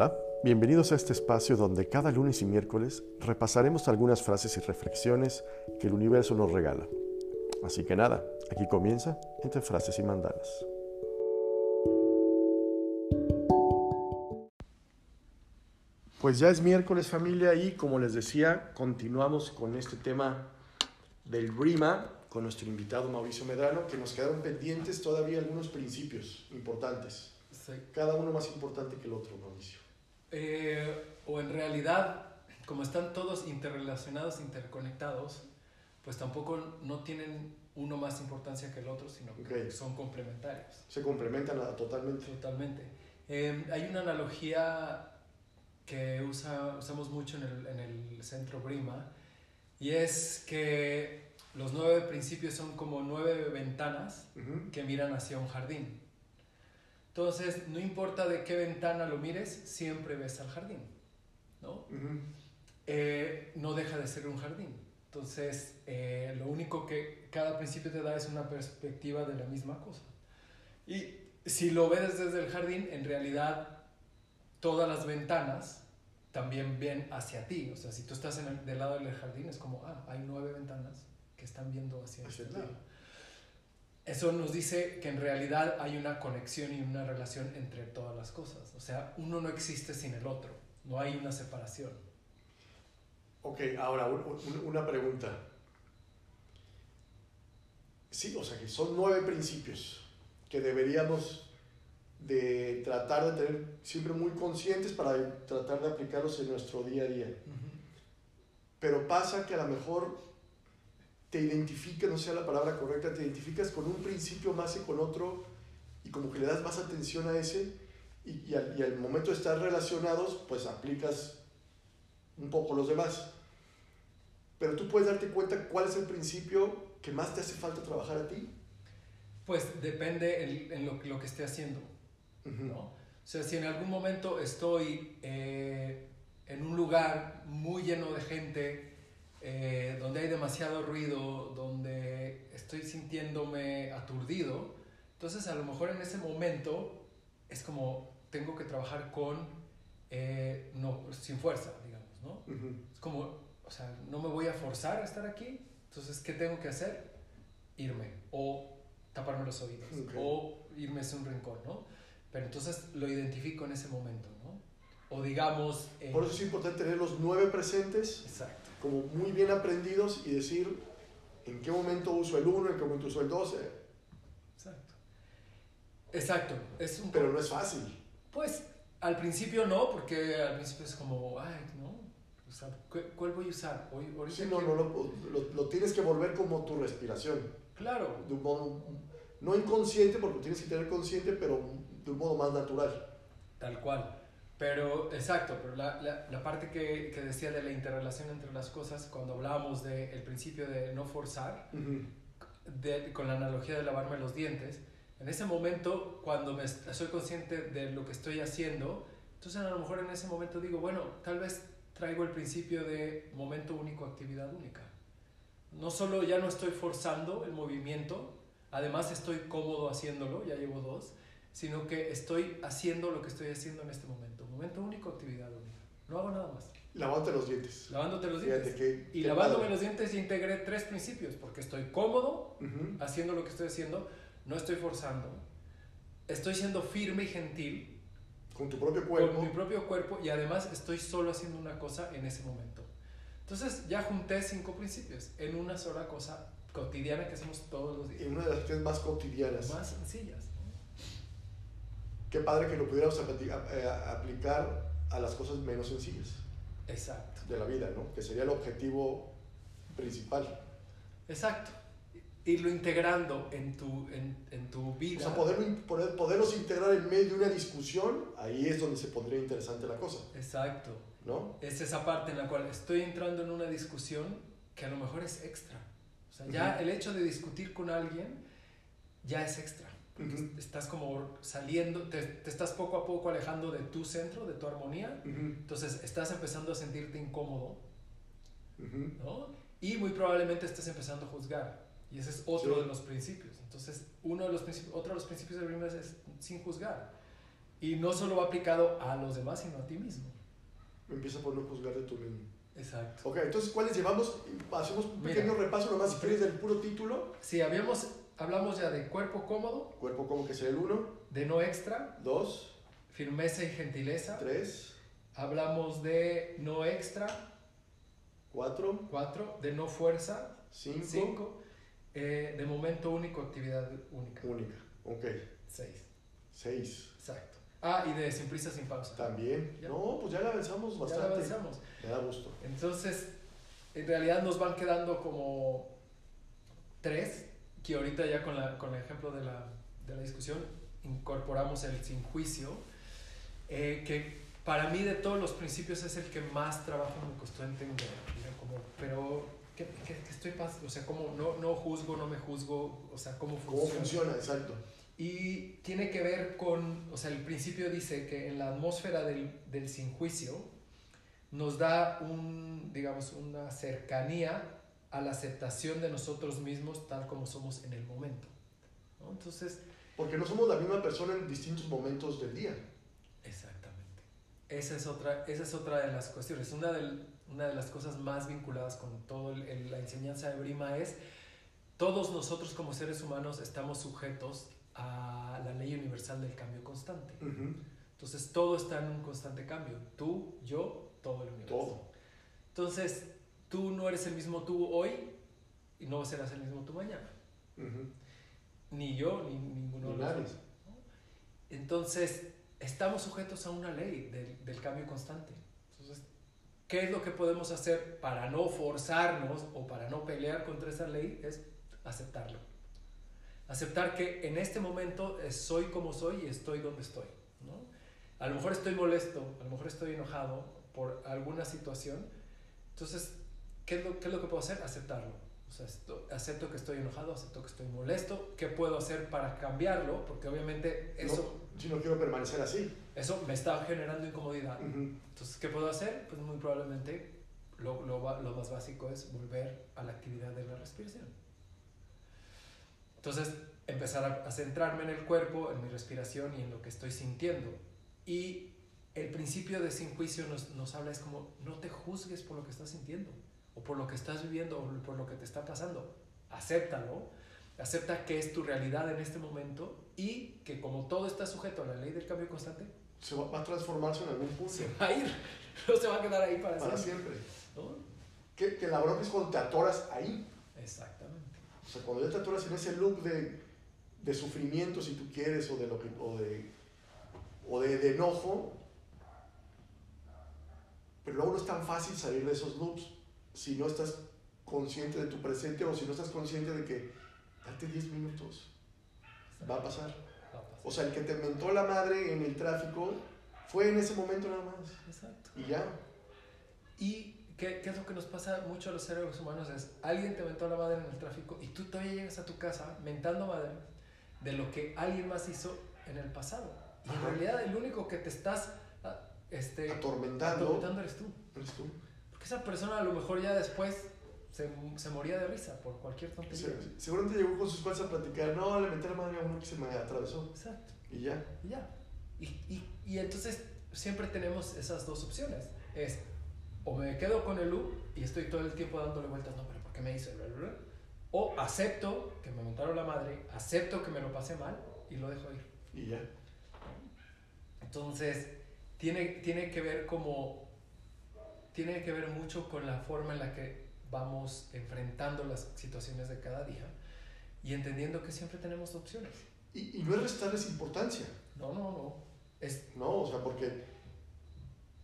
Hola, bienvenidos a este espacio donde cada lunes y miércoles repasaremos algunas frases y reflexiones que el universo nos regala. Así que nada, aquí comienza entre frases y mandalas. Pues ya es miércoles familia y como les decía, continuamos con este tema del RIMA con nuestro invitado Mauricio Medrano, que nos quedaron pendientes todavía algunos principios importantes. Cada uno más importante que el otro, Mauricio. Eh, o en realidad, como están todos interrelacionados, interconectados, pues tampoco no tienen uno más importancia que el otro, sino que son complementarios. Se complementan totalmente. Totalmente. Eh, hay una analogía que usa, usamos mucho en el, en el centro Brima, y es que los nueve principios son como nueve ventanas que miran hacia un jardín. Entonces, no importa de qué ventana lo mires, siempre ves al jardín, ¿no? Eh, no deja de ser un jardín. Entonces, eh, lo único que cada principio te da es una perspectiva de la misma cosa. Y si lo ves desde el jardín, en realidad todas las ventanas también ven hacia ti. O sea, si tú estás en el, del lado del jardín, es como, ah, hay nueve ventanas que están viendo hacia, hacia este lado. Eso nos dice que en realidad hay una conexión y una relación entre todas las cosas. O sea, uno no existe sin el otro. No hay una separación. Ok, ahora una pregunta. Sí, o sea que son nueve principios que deberíamos de tratar de tener siempre muy conscientes para tratar de aplicarlos en nuestro día a día. Pero pasa que a lo mejor te identificas, no sea la palabra correcta, te identificas con un principio más que con otro y como que le das más atención a ese y, y, al, y al momento de estar relacionados, pues aplicas un poco los demás. Pero tú puedes darte cuenta cuál es el principio que más te hace falta trabajar a ti. Pues depende en, lo, lo, que esté haciendo. ¿no? O sea, si en algún momento estoy eh, en un lugar muy lleno de gente, eh, donde hay demasiado ruido, donde estoy sintiéndome aturdido, entonces a lo mejor en ese momento es como tengo que trabajar con, eh, no, sin fuerza, digamos, ¿no? Es como, o sea, no me voy a forzar a estar aquí, entonces, ¿qué tengo que hacer? Irme, o taparme los oídos, o irme a un rincón, ¿no? Pero entonces lo identifico en ese momento, ¿no? O digamos... Eh, Por eso es importante tener los nueve presentes. Exacto. Como muy bien aprendidos y decir en qué momento uso el 1, en qué momento uso el 12. Exacto. Exacto. Es un Pero no es fácil. Pues al principio no, porque al principio es como, ay, ¿no? O sea, ¿cuál voy a usar? Hoy, sí, no, no, lo, lo, tienes que volver como tu respiración. Claro. De un modo, no inconsciente, porque lo tienes que tener consciente, pero de un modo más natural. Tal cual. Pero, exacto, pero la, la, la parte que, que, decía de la interrelación entre las cosas, cuando hablábamos del el principio de no forzar, de, con la analogía de lavarme los dientes, en ese momento, cuando me, soy consciente de lo que estoy haciendo, entonces a lo mejor en ese momento digo, bueno, tal vez traigo el principio de momento único, actividad única. No solo ya no estoy forzando el movimiento, además estoy cómodo haciéndolo, ya llevo dos, sino que estoy haciendo lo que estoy haciendo en este momento. Momento único, actividad única. No hago nada más. Lavándote los dientes. Lavándote los dientes. y lavándome los dientes integré tres principios, porque estoy cómodo haciendo lo que estoy haciendo, no estoy forzando, estoy siendo firme y gentil. Con tu propio cuerpo. Con mi propio cuerpo y además estoy solo haciendo una cosa en ese momento. Entonces ya junté cinco principios en una sola cosa cotidiana que hacemos todos los días. En una de las acciones más cotidianas. Más sencillas qué padre que lo pudiéramos eh, aplicar a las cosas menos sencillas. Exacto. De la vida, ¿no? Que sería el objetivo principal. Exacto. Irlo integrando en tu, en, en tu vida. O sea, poder, poder, poderlos integrar en medio de una discusión, ahí es donde se pondría interesante la cosa. Exacto. ¿No? Es esa parte en la cual estoy entrando en una discusión que a lo mejor es extra. O sea, ya el hecho de discutir con alguien ya es extra. Estás como saliendo, te, te, estás poco a poco alejando de tu centro, de tu armonía. Entonces estás empezando a sentirte incómodo. ¿no? Y muy probablemente estés empezando a juzgar. Y ese es otro de los principios. Entonces, uno de los principios, otro de los principios de Rimas es sin juzgar. Y no solo va aplicado a los demás, sino a ti mismo. Empieza por no juzgar de tu mismo. Exacto. Ok, entonces, ¿cuáles llevamos? Hacemos un pequeño Mira. repaso nomás, si quieres, del puro título. Sí, habíamos, hablamos ya de cuerpo cómodo, Cuerpo como que sea el 1, de no extra, 2, firmeza y gentileza. 3, Hablamos de no extra, 4, 4, de no fuerza, 5, 5, de momento único, actividad única, única. Ok, 6. 6. Exacto. Ah, y de sin prisa, sin pausa. También. Ya. No, pues ya la avanzamos Ya bastante. lo avanzamos. Me da gusto. Entonces, en realidad nos van quedando como tres, que ahorita ya con, la, con el ejemplo de la, de la discusión incorporamos el sin juicio, eh, que para mí de todos los principios es el que más trabajo me costó entender. Como, pero, ¿qué, qué, qué estoy pasando? O sea, ¿cómo no, no juzgo, no me juzgo? O sea, ¿cómo ¿Cómo funciona? Exacto. y tiene que ver con, o sea, el principio dice que en la atmósfera del, del sin juicio nos da un, digamos, una cercanía a la aceptación de nosotros mismos tal como somos en el momento. ¿no? Entonces, Porque no somos la misma persona en distintos momentos del día. exactamente. Esa es otra, esa es otra de las cuestiones. Una de, una de las cosas más vinculadas con toda la enseñanza de Brima es, todos nosotros como seres humanos estamos sujetos a la ley universal del cambio constante. Ujú. Entonces todo está en un constante cambio. Tú, yo, todo el universo. Todo. Entonces tú no eres el mismo tú hoy y no serás el mismo tú mañana. Ni yo, ni ninguno Ni de los dos. ¿no? Entonces estamos sujetos a una ley del, del cambio constante. Entonces, ¿qué es lo que podemos hacer para no forzarnos o para no pelear contra esa ley? Es aceptarlo. Aceptar que en este momento soy como soy y estoy donde estoy. ¿no? A lo mejor estoy molesto, a lo mejor estoy enojado por alguna situación. Entonces, ¿qué es lo, qué es lo que puedo hacer? Aceptarlo. O sea, esto- acepto que estoy enojado, acepto que estoy molesto. ¿Qué puedo hacer para cambiarlo? Porque obviamente eso, No, si no quiero permanecer así. eso me está generando incomodidad. Ujú. Entonces, ¿qué puedo hacer? Pues muy probablemente lo, lo, lo más básico es volver a la actividad de la respiración. Entonces, empezar a, a centrarme en el cuerpo, en mi respiración y en lo que estoy sintiendo. Y el principio de sin juicio nos, nos habla es como, no te juzgues por lo que estás sintiendo, o por lo que estás viviendo, o por lo que te está pasando. Acéptalo, acepta que es tu realidad en este momento y que como todo está sujeto a la ley del cambio constante, Se va, va a transformarse en algún punto. se va a ir, no se va a quedar ahí para, Para siempre. Que, que la bronca es cuando te atoras ahí. Exactamente. O sea, cuando ya te atoras en ese loop de, de sufrimiento, si tú quieres, o de, lo que, o de, o de, de enojo, pero luego no es tan fácil salir de esos loops si no estás consciente de tu presente o si no estás consciente de que date 10 minutos, va a pasar. O sea, el que te mentó la madre en el tráfico fue en ese momento nada más. Exacto. Y ya. ¿Y qué, qué es lo que nos pasa mucho a los seres humanos? Es alguien te mentó la madre en el tráfico y tú todavía llegas a tu casa mentando madre de lo que alguien más hizo en el pasado. Y en Ajá. realidad el único que te estás ah, este, Atormentando. atormentando eres tú. Eres tú. Porque esa persona a lo mejor ya después se, se moría de risa por cualquier tontería. Se- seguramente llegó con sus cuates a platicar. No, le metí la madre a uno que se me atravesó. Exacto. Y ya. Y ya. Y, y, y entonces siempre tenemos esas dos opciones. Es o me quedo con el loop y estoy todo el tiempo dándole vueltas, no, pero ¿por qué me hizo? O acepto que me montaron la madre, acepto que me lo pasé mal y lo dejo ir. Y ya. Entonces, tiene, tiene que ver como, tiene que ver mucho con la forma en la que vamos enfrentando las situaciones de cada día y entendiendo que siempre tenemos opciones. Y, y no es restarles importancia, No, no, no. Es, ¿no? O sea, porque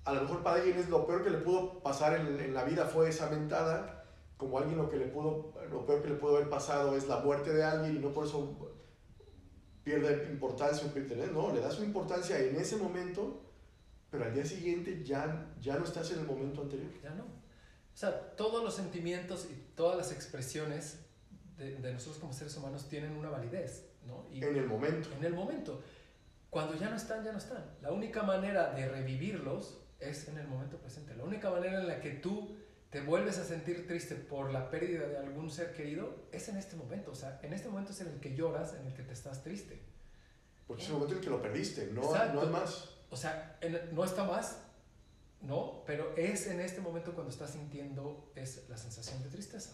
a lo mejor para alguien es lo peor que le pudo pasar en, en la vida fue esa mentada, como alguien lo que le pudo, lo peor que le pudo haber pasado es la muerte de alguien y no por eso pierde importancia pierde, no, le da su importancia en ese momento, pero al día siguiente ya, ya no estás en el momento anterior. Ya no. O sea, todos los sentimientos y todas las expresiones de, de nosotros como seres humanos tienen una validez, ¿no? Y En el momento. en el momento. Cuando ya no están, ya no están. La única manera de revivirlos es en el momento presente. La única manera en la que tú te vuelves a sentir triste por la pérdida de algún ser querido es en este momento. O sea, en este momento es en el que lloras, en el que te estás triste. Porque es el momento en que lo perdiste, no, no hay más. O sea, no está más, no, pero es en este momento cuando estás sintiendo es la sensación de tristeza.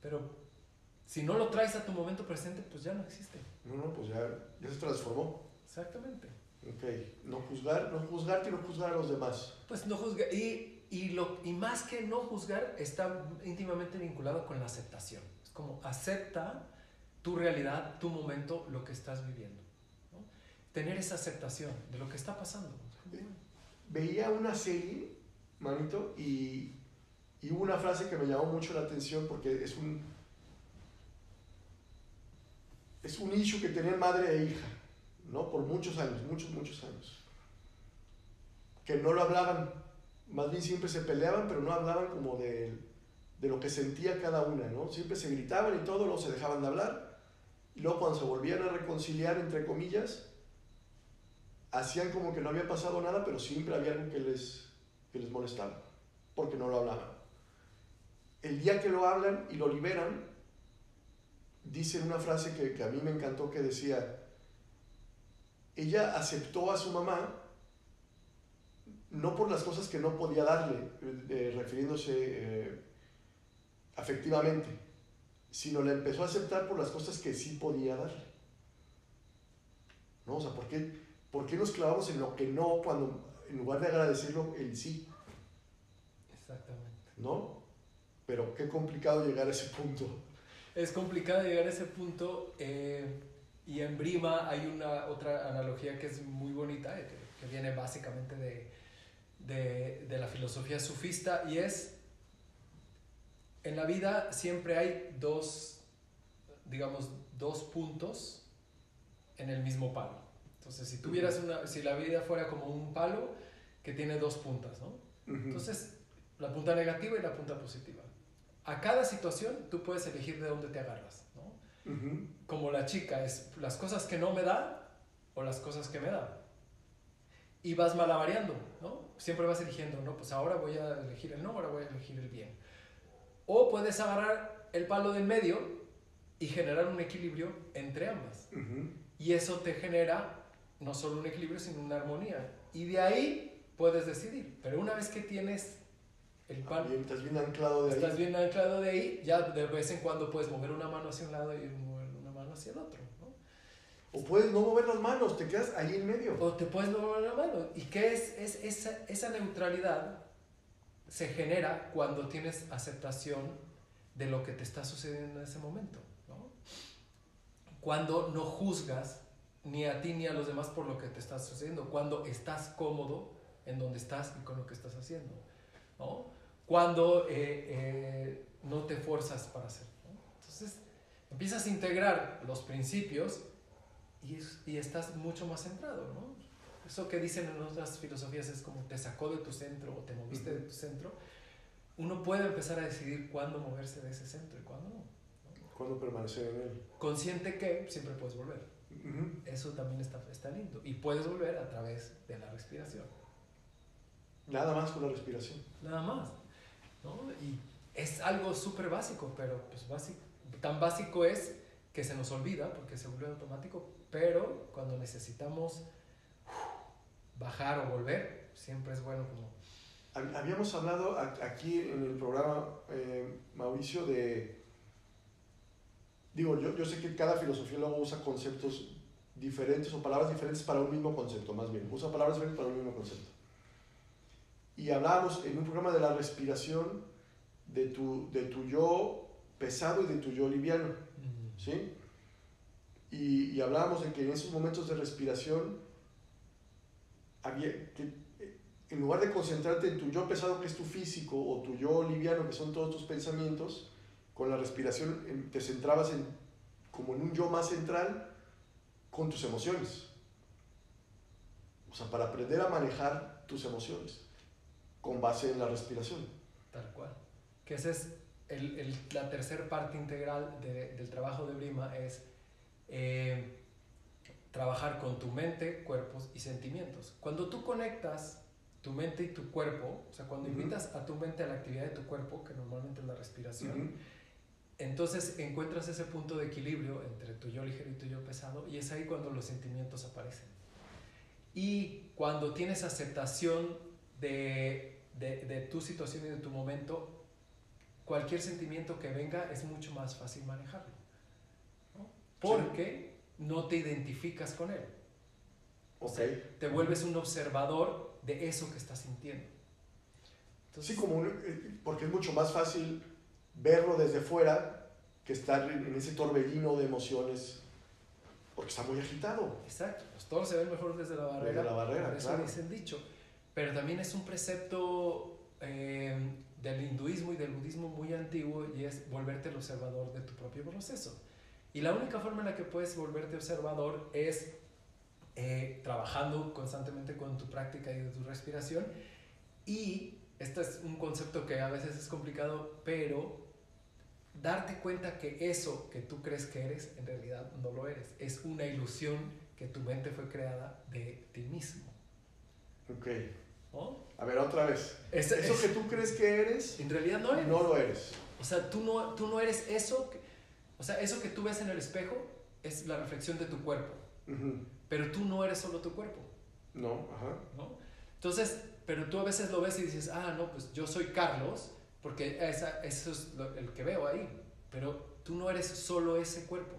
Pero si no lo traes a tu momento presente, pues ya no existe. No, no, pues ya, ya se transformó. Exactamente. Ok, no juzgar, no juzgarte y no juzgar a los demás. Pues no juzgar, y, y, lo, y más que no juzgar, está íntimamente vinculado con la aceptación. Es como acepta tu realidad, tu momento, lo que estás viviendo. Tener esa aceptación de lo que está pasando. Veía una serie, manito, y, y hubo una frase que me llamó mucho la atención porque es un, es un issue que tenían madre e hija, ¿no? Por muchos años, muchos, muchos años. Que no lo hablaban, más bien siempre se peleaban, pero no hablaban como de, de lo que sentía cada una, ¿no? Siempre se gritaban y todo, luego se dejaban de hablar, y luego cuando se volvían a reconciliar, entre comillas, hacían como que no había pasado nada, pero siempre había algo que les, que les molestaba, porque no lo hablaban. El día que lo hablan y lo liberan, dice una frase que, a mí me encantó que decía, ella aceptó a su mamá no por las cosas que no podía darle, eh, refiriéndose eh, afectivamente, sino la empezó a aceptar por las cosas que sí podía darle. ¿No? O sea, ¿por qué, ¿por qué nos clavamos en lo que no cuando en lugar de agradecerlo el sí? Exactamente. ¿No? Pero qué complicado llegar a ese punto es complicado llegar a ese punto. Eh, y en Brima hay una otra analogía que es muy bonita, eh, que, viene básicamente de, de, de, la filosofía sufista, y es, en la vida siempre hay dos, digamos, dos puntos en el mismo palo. Entonces, si tuvieras una, si la vida fuera como un palo que tiene dos puntas, ¿no? Entonces, la punta negativa y la punta positiva a cada situación tú puedes elegir de dónde te agarras, ¿no? Como la chica, es las cosas que no me da o las cosas que me da. Y vas malavariando, ¿no? Siempre vas eligiendo, ¿no? Pues ahora voy a elegir el no, ahora voy a elegir el bien. O puedes agarrar el palo del medio y generar un equilibrio entre ambas. Y eso te genera no solo un equilibrio, sino una armonía. Y de ahí puedes decidir. Pero una vez que tienes el pan. estás bien anclado de ahí. Estás bien anclado de ahí, ya de vez en cuando puedes mover una mano hacia un lado y mover una mano hacia el otro. ¿no? O puedes no mover las manos, te quedas ahí en medio. O te puedes no mover la mano. ¿Y qué es, es esa, esa neutralidad? Se genera cuando tienes aceptación de lo que te está sucediendo en ese momento. ¿no? Cuando no juzgas ni a ti ni a los demás por lo que te está sucediendo. Cuando estás cómodo en donde estás y con lo que estás haciendo. ¿no? cuando eh, eh, no te fuerzas para hacerlo. Entonces, empiezas a integrar los principios y, y, estás mucho más centrado. ¿no? Eso que dicen en otras filosofías es como te sacó de tu centro o te moviste de tu centro. Uno puede empezar a decidir cuándo moverse de ese centro y cuándo no. Cuándo permanecer en él. Consciente que siempre puedes volver. Eso también está, está lindo. Y puedes volver a través de la respiración. Nada más con la respiración. Nada más. ¿no? Y es algo súper básico, pero pues básico, tan básico es que se nos olvida porque se vuelve automático, pero cuando necesitamos bajar o volver, siempre es bueno como... Habíamos hablado aquí en el programa, eh, Mauricio, de... Digo, yo, yo sé que cada filosofía luego usa conceptos diferentes o palabras diferentes para un mismo concepto, más bien. Usa palabras diferentes para un mismo concepto y hablábamos en un programa de la respiración de tu, de tu yo pesado y de tu yo liviano. ¿Sí? Y, y, hablábamos de que en esos momentos de respiración había que, en lugar de concentrarte en tu yo pesado que es tu físico o tu yo liviano que son todos tus pensamientos, con la respiración te centrabas en, como en un yo más central con tus emociones. O sea, para aprender a manejar tus emociones con base en la respiración. Tal cual. Que esa es el, el, la tercera parte integral de, del trabajo de Brima, es eh, trabajar con tu mente, cuerpos y sentimientos. Cuando tú conectas tu mente y tu cuerpo, o sea, cuando invitas a tu mente a la actividad de tu cuerpo, que normalmente es la respiración, entonces encuentras ese punto de equilibrio entre tu yo ligero y tu yo pesado y es ahí cuando los sentimientos aparecen. Y cuando tienes aceptación de, de, de tu situación y de tu momento, cualquier sentimiento que venga es mucho más fácil manejarlo. ¿no? Porque no te identificas con él. O sea, te vuelves un observador de eso que estás sintiendo. Entonces, sí, como un, eh, porque es mucho más fácil verlo desde fuera que estar en ese torbellino de emociones porque está muy agitado. Exacto, pues todo se ve mejor desde la barrera. Desde la barrera, por eso claro. dice el dicho. Pero también es un precepto eh, del hinduismo y del budismo muy antiguo y es volverte el observador de tu propio proceso. Y la única forma en la que puedes volverte observador es eh, trabajando constantemente con tu práctica y de tu respiración. Y este es un concepto que a veces es complicado, pero darte cuenta que eso que tú crees que eres, en realidad no lo eres. Es una ilusión que tu mente fue creada de ti mismo. Ok. ¿no? A ver, otra vez. Es- Eso es- que tú crees que eres, En realidad no eres. no lo eres. O sea, tú no, tú no eres eso. que- o sea, eso que tú ves en el espejo es la reflexión de tu cuerpo. Pero tú no eres solo tu cuerpo. No, ajá. ¿no? Entonces, pero tú a veces lo ves y dices, ah, no, pues yo soy Carlos, porque esa, eso es lo- el que veo ahí. Pero tú no eres solo ese cuerpo.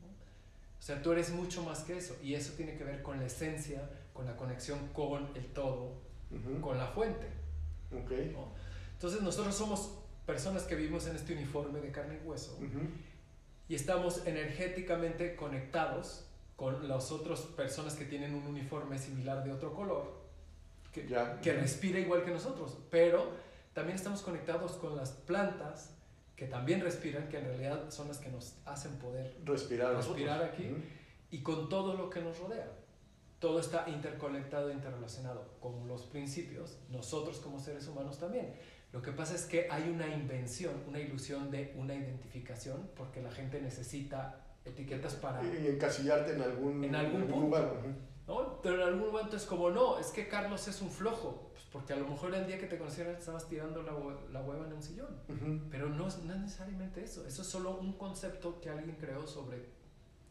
¿no? O sea, tú eres mucho más que eso. Y eso tiene que ver con la esencia, con la conexión con el todo, Ujú. con la fuente. Ok. ¿no? Entonces nosotros somos personas que vivimos en este uniforme de carne y hueso Ujú. y estamos energéticamente conectados con las otras personas que tienen un uniforme similar de otro color, que, Ya. que respira igual que nosotros, pero también estamos conectados con las plantas que también respiran, que en realidad son las que nos hacen poder, Respirar. Respirar aquí. Y con todo lo que nos rodea. Todo está interconectado, interrelacionado, con los principios, nosotros como seres humanos también. Lo que pasa es que hay una invención, una ilusión de una identificación, porque la gente necesita etiquetas para... Y encasillarte en algún, En algún punto. lugar. ¿no? Pero en algún momento es como, no, es que Carlos es un flojo, porque a lo mejor el día que te conocieron estabas tirando la, la hueva en un sillón. Ujú. Pero no es, no es necesariamente eso, eso es solo un concepto que alguien creó sobre...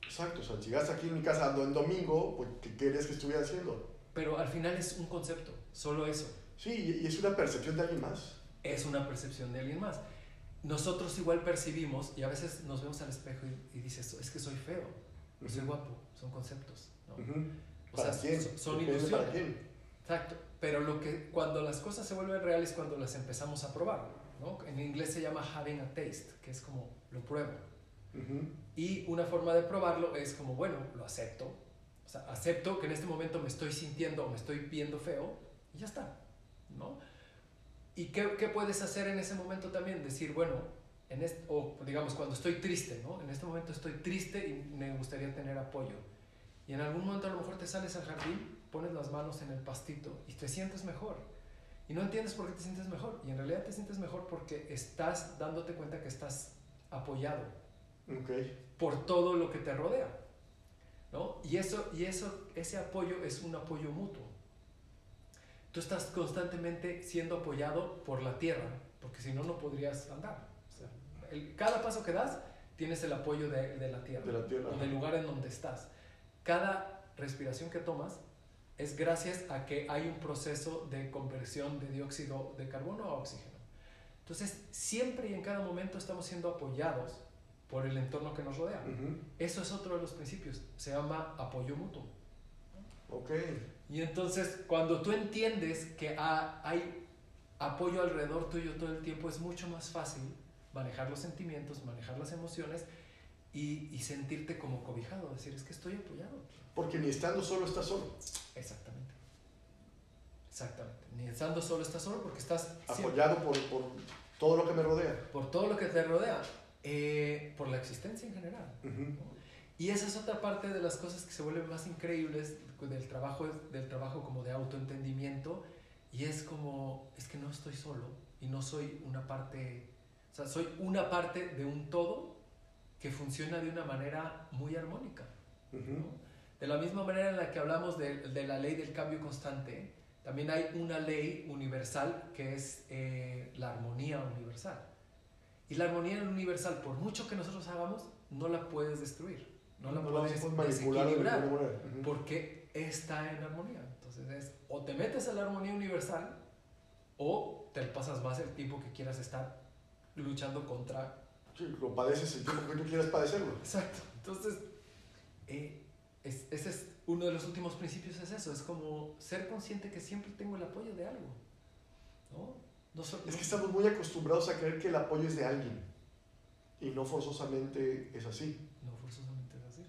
Exacto. O sea, si llegas aquí en mi casa ando en domingo, pues, ¿qué querías que estuviera haciendo? Pero al final es un concepto, solo eso. Sí, y es una percepción de alguien más. es una percepción de alguien más. Nosotros igual percibimos y a veces nos vemos al espejo y, y dices, es que soy feo, o soy Ujú. guapo, son conceptos. ¿no? Ujú. O ¿Para sea, quién? son- son ilusiones. Exacto. Pero lo que, cuando las cosas se vuelven reales, cuando las empezamos a probar. ¿no? En inglés se llama having a taste, que es como lo pruebo. Ujú. Y una forma de probarlo es como, bueno, lo acepto. O sea, acepto que en este momento me estoy sintiendo o me estoy viendo feo y ya está, ¿no? ¿Y qué, qué puedes hacer en ese momento también? Decir, bueno, en este, o digamos, cuando estoy triste, ¿no? En este momento estoy triste y me gustaría tener apoyo. Y en algún momento a lo mejor te sales al jardín, pones las manos en el pastito y te sientes mejor. Y no entiendes por qué te sientes mejor. Y en realidad te sientes mejor porque estás dándote cuenta que estás apoyado Ok. por todo lo que te rodea. ¿no? Y, eso, y eso, ese apoyo es un apoyo mutuo. Tú estás constantemente siendo apoyado por la tierra, porque si no, no podrías andar. O sea, el- cada paso que das, tienes el apoyo de, de la tierra, De la tierra. o del lugar en donde estás. Cada respiración que tomas es gracias a que hay un proceso de conversión de dióxido de carbono a oxígeno. Entonces, siempre y en cada momento estamos siendo apoyados por el entorno que nos rodea. Eso es otro de los principios, se llama apoyo mutuo. Ok. Y entonces, cuando tú entiendes que ha- hay apoyo alrededor tuyo todo el tiempo, es mucho más fácil manejar los sentimientos, manejar las emociones y, y sentirte como cobijado, decir, es que estoy apoyado. Porque ni estando solo estás solo. Exactamente. Exactamente. Ni estando solo estás solo porque estás Apoyado por, por todo lo que me rodea. por todo lo que te rodea, eh, por la existencia en general. Ujú. ¿no? Y esa es otra parte de las cosas que se vuelven más increíbles del trabajo, del trabajo como de autoentendimiento. Y es como, es que no estoy solo y no soy una parte, o sea, soy una parte de un todo que funciona de una manera muy armónica. De la misma manera en la que hablamos de, de la ley del cambio constante, también hay una ley universal que es eh, la armonía universal. Y la armonía universal, por mucho que nosotros hagamos, no la puedes destruir. No la No puedes de desequilibrar. manera. Ujú. Porque está en armonía. Entonces es o te metes a la armonía universal o te pasas más el tiempo que quieras estar luchando contra. Sí, lo padeces el tiempo que tú quieras padecerlo. Exacto. Entonces, eh, es- ese es uno de los últimos principios, es eso. Es como ser consciente que siempre tengo el apoyo de algo. ¿No? No so- Es no- que estamos muy acostumbrados a creer que el apoyo es de alguien. Y no forzosamente es así. No forzosamente es así.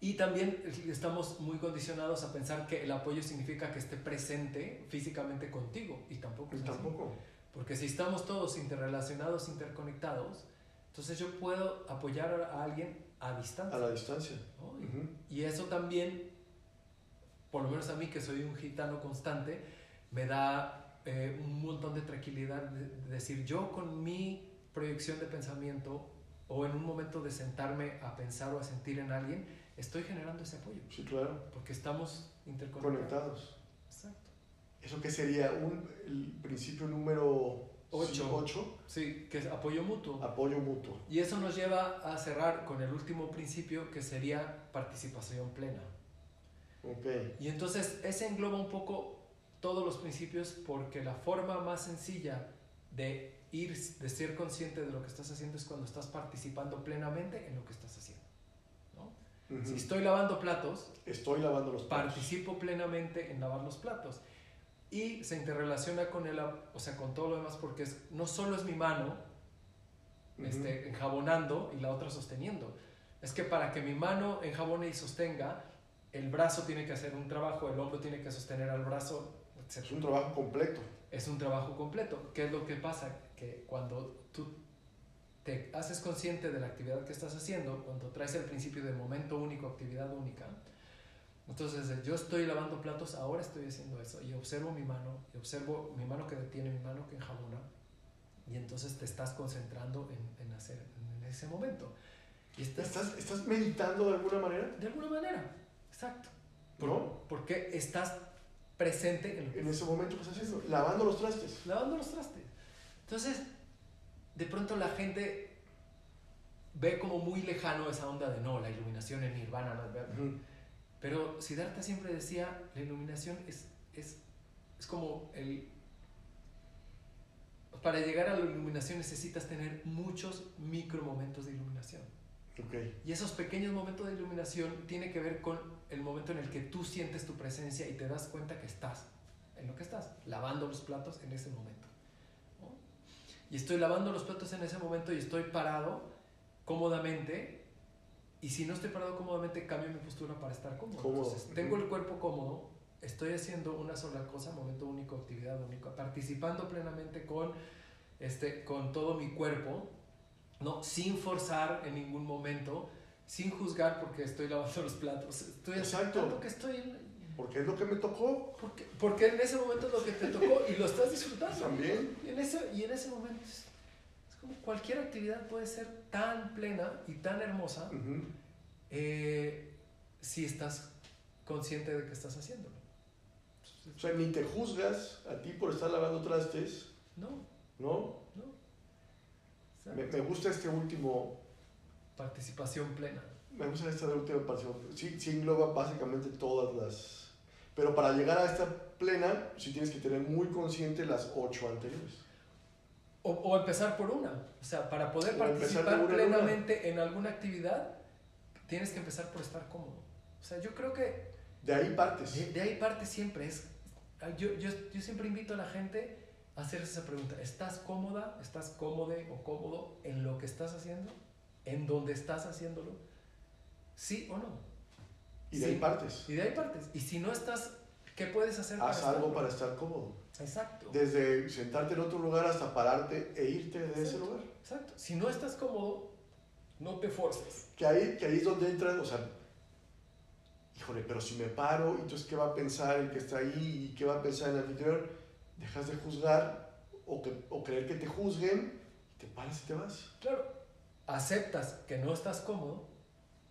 Y también estamos muy condicionados a pensar que el apoyo significa que esté presente físicamente contigo. Y tampoco Y es así. tampoco. Porque si estamos todos interrelacionados, interconectados, entonces yo puedo apoyar a alguien a distancia. A la distancia. ¿no? Y- Ujú. Y eso también, por lo menos a mí que soy un gitano constante, me da eh, un montón de tranquilidad de, de decir yo con mi proyección de pensamiento o en un momento de sentarme a pensar o a sentir en alguien, estoy generando ese apoyo, Sí, claro. porque estamos interconectados. Conectados. ¿Eso qué sería? Un, el principio número Ocho. 8. Sí, que es apoyo mutuo. Apoyo mutuo. Y eso nos lleva a cerrar con el último principio que sería participación plena. Ok. Y entonces ese engloba un poco todos los principios porque la forma más sencilla de ir, de ser consciente de lo que estás haciendo es cuando estás participando plenamente en lo que estás haciendo. ¿no? Ujú. Si estoy lavando platos, Estoy lavando los platos. participo plenamente en lavar los platos. Y se interrelaciona con el, o sea, con todo lo demás porque es, no solo es mi mano Ujú. este, enjabonando y la otra sosteniendo. Es que para que mi mano enjabone y sostenga, el brazo tiene que hacer un trabajo, el hombro tiene que sostener al brazo, Es etc. un trabajo completo. Es un trabajo completo. ¿Qué es lo que pasa? Que cuando tú te haces consciente de la actividad que estás haciendo, cuando traes el principio de momento único, actividad única, entonces eh, yo estoy lavando platos, ahora estoy haciendo eso y observo mi mano, y observo mi mano que detiene, mi mano que enjabona, y entonces te estás concentrando en, en hacer en ese momento. Y estás, ¿Estás, ¿Estás meditando de alguna manera? de alguna manera, exacto. ¿No? Porque estás presente en lo que En ese momento que estás haciendo. Lavando los trastes. lavando los trastes. Entonces, de pronto la gente ve como muy lejano esa onda de no, la iluminación en Nirvana. no. Pero Siddhartha siempre decía, la iluminación es, es, es como el... Para llegar a la iluminación necesitas tener muchos micro momentos de iluminación. Ok. Y esos pequeños momentos de iluminación tiene que ver con el momento en el que tú sientes tu presencia y te das cuenta que estás en lo que estás, lavando los platos en ese momento. ¿no? Y estoy lavando los platos en ese momento y estoy parado cómodamente. Y si no estoy parado cómodamente, cambio mi postura para estar cómodo. Cómodo. Entonces, tengo el cuerpo cómodo, estoy haciendo una sola cosa, momento único, actividad única, participando plenamente con, este, con todo mi cuerpo, ¿no? sin forzar en ningún momento, sin juzgar porque estoy lavando los platos. Estoy Exacto. que estoy en, Porque es lo que me tocó. porque, porque en ese momento es lo que te tocó y lo estás disfrutando. También. Y en ese, y en ese momento cualquier actividad puede ser tan plena y tan hermosa eh, si estás consciente de que estás haciéndolo. O sea, ni te juzgas a ti por estar lavando trastes, No, ¿no? no. Me, me gusta este último, Participación plena. me gusta esta última participación. Sí, sí engloba básicamente todas las... Pero para llegar a esta plena, sí tienes que tener muy consciente las ocho anteriores. O, o empezar por una. O sea, para poder O participar una en plenamente en alguna actividad, tienes que empezar por estar cómodo. O sea, yo creo que De ahí partes. de, de ahí parte siempre. Es, yo, yo, yo siempre invito a la gente a hacerse esa pregunta. ¿Estás cómoda? ¿Estás cómodo o cómodo en lo que estás haciendo? ¿En donde estás haciéndolo? ¿Sí o no? Y de ahí Sí. partes. Y de ahí partes. Y si no estás, ¿qué puedes hacer Haz algo para estar cómodo. Exacto. Desde sentarte en otro lugar hasta pararte e irte de ese Exacto. lugar. Exacto. Si no estás cómodo, no te forces. Que ahí, que ahí es donde entran, o sea, híjole, pero si me paro, entonces ¿qué va a pensar el que está ahí y qué va a pensar el anfitrión? Dejas de juzgar o, que, o creer que te juzguen, te paras y te vas. Claro, aceptas que no estás cómodo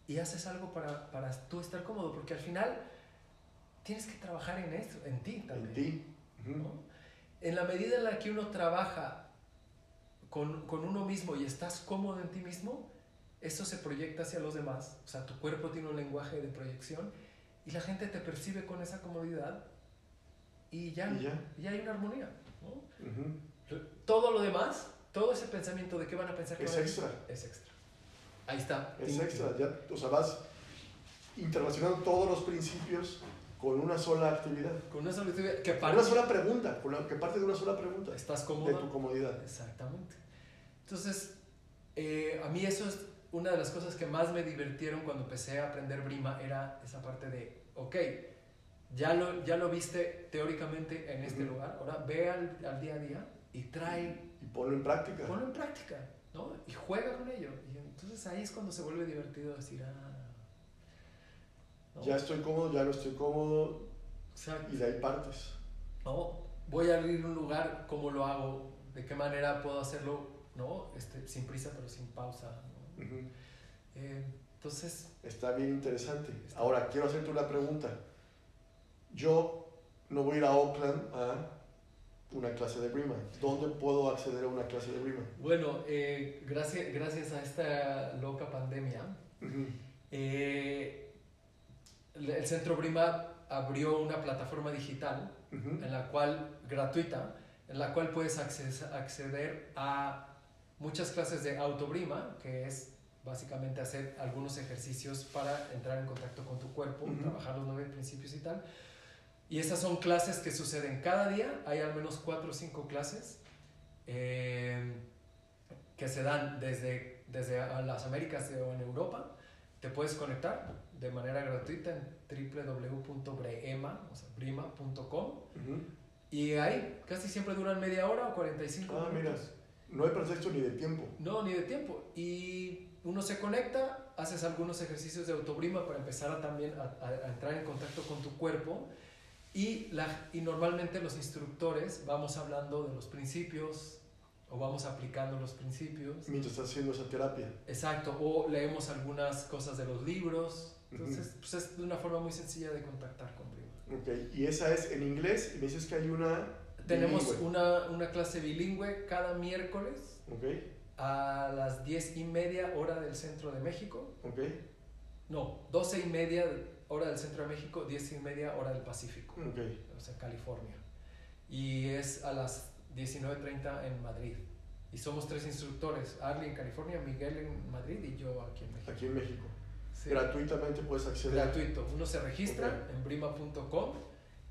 y haces algo para, para tú estar cómodo, porque al final tienes que trabajar en eso, en ti también. En ti. ¿No? En la medida en la que uno trabaja con, con uno mismo y estás cómodo en ti mismo, eso se proyecta hacia los demás. O sea, tu cuerpo tiene un lenguaje de proyección y la gente te percibe con esa comodidad y ya, Y ya. y hay una armonía. ¿no? Ujú. Todo lo demás, todo ese pensamiento de qué van a pensar que Es a extra. es extra. Ahí está. Es extra, ya, o sea, vas interrelacionando todos los principios con una sola actividad. Con una sola actividad que Con para una sola pregunta, con la- que parte de una sola pregunta, estás de cómodo. tu comodidad. Exactamente. Entonces, eh, a mí eso es una de las cosas que más me divirtieron cuando empecé a aprender Brima, era esa parte de, ok, ya lo, ya lo viste teóricamente en este Ujú. lugar, ahora ve al, al día a día y trae, Y ponlo en práctica. ponlo en práctica, ¿no? Y juega con ello. Y entonces ahí es cuando se vuelve divertido decir, ah, ¿no? Ya estoy cómodo, ya no estoy cómodo, Exacto. y de ahí partes. ¿no? Voy a abrir un lugar, ¿cómo lo hago? ¿De qué manera puedo hacerlo? ¿no? Este, sin prisa, pero sin pausa. ¿no? Ujú. Eh, entonces, Está bien interesante. Ahora, quiero hacerte una pregunta. Yo no voy a ir a Oakland a una clase de Brima. ¿Dónde puedo acceder a una clase de Brima? bueno, eh, gracias, gracias a esta loca pandemia, Ujú. eh, el Centro Brima abrió una plataforma digital en la cual, gratuita, en la cual puedes acceder a muchas clases de autobrima, que es básicamente hacer algunos ejercicios para entrar en contacto con tu cuerpo, Ujú. trabajar los nueve principios y tal. Y esas son clases que suceden cada día, hay al menos cuatro o cinco clases eh, que se dan desde, desde las Américas o en Europa. Te puedes conectar de manera gratuita en www.brema, o sea, brima.com. Ujú. Y ahí casi siempre duran media hora o 45 Ah, minutos. No hay pretexto ni de tiempo. No, ni de tiempo. Y uno se conecta, haces algunos ejercicios de autobrima para empezar a también a, a- a entrar en contacto con tu cuerpo. Y, la, y normalmente los instructores vamos hablando de los principios o vamos aplicando los principios. Mientras estás haciendo esa terapia. Exacto, o leemos algunas cosas de los libros. Entonces, pues es de una forma muy sencilla de contactar con Brima. Ok. Y esa es en inglés. Y me dices que hay una. Tenemos una, una clase bilingüe cada miércoles Ok. a las 10 y media hora del centro de México. Ok. No, 12 y media hora del centro de México, 10 y media hora del Pacífico, Ok. o sea, California. Y es a las 19.30 en Madrid. Y somos tres instructores, Arlie en California, Miguel en Madrid y yo aquí en México. Aquí en México. Sí. Gratuitamente puedes acceder. Gratuito. Uno se registra Ok. en brima.com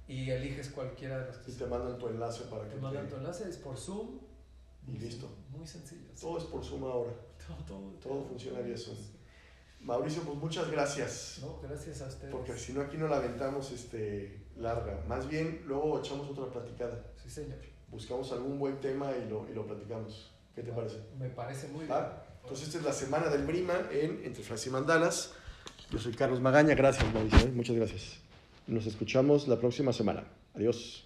y eliges cualquiera de los que Y te mandan tu enlace para que te mandan tu enlace, es por Zoom. Y listo. Muy sencillo. sí. Todo es por suma ahora. Todo, todo, todo funciona vía Zoom. Mauricio, pues muchas gracias. No, gracias a ustedes. Porque si no aquí no la aventamos este, larga. Más bien luego echamos otra platicada. Sí, señor. Buscamos algún buen tema y lo, y lo platicamos. ¿Qué te parece? Me parece muy bien. Entonces esta es la semana del Brima en Entre Frases y Mandalas. Yo soy Carlos Magaña. Gracias Mauricio. Muchas gracias. Nos escuchamos la próxima semana. Adiós.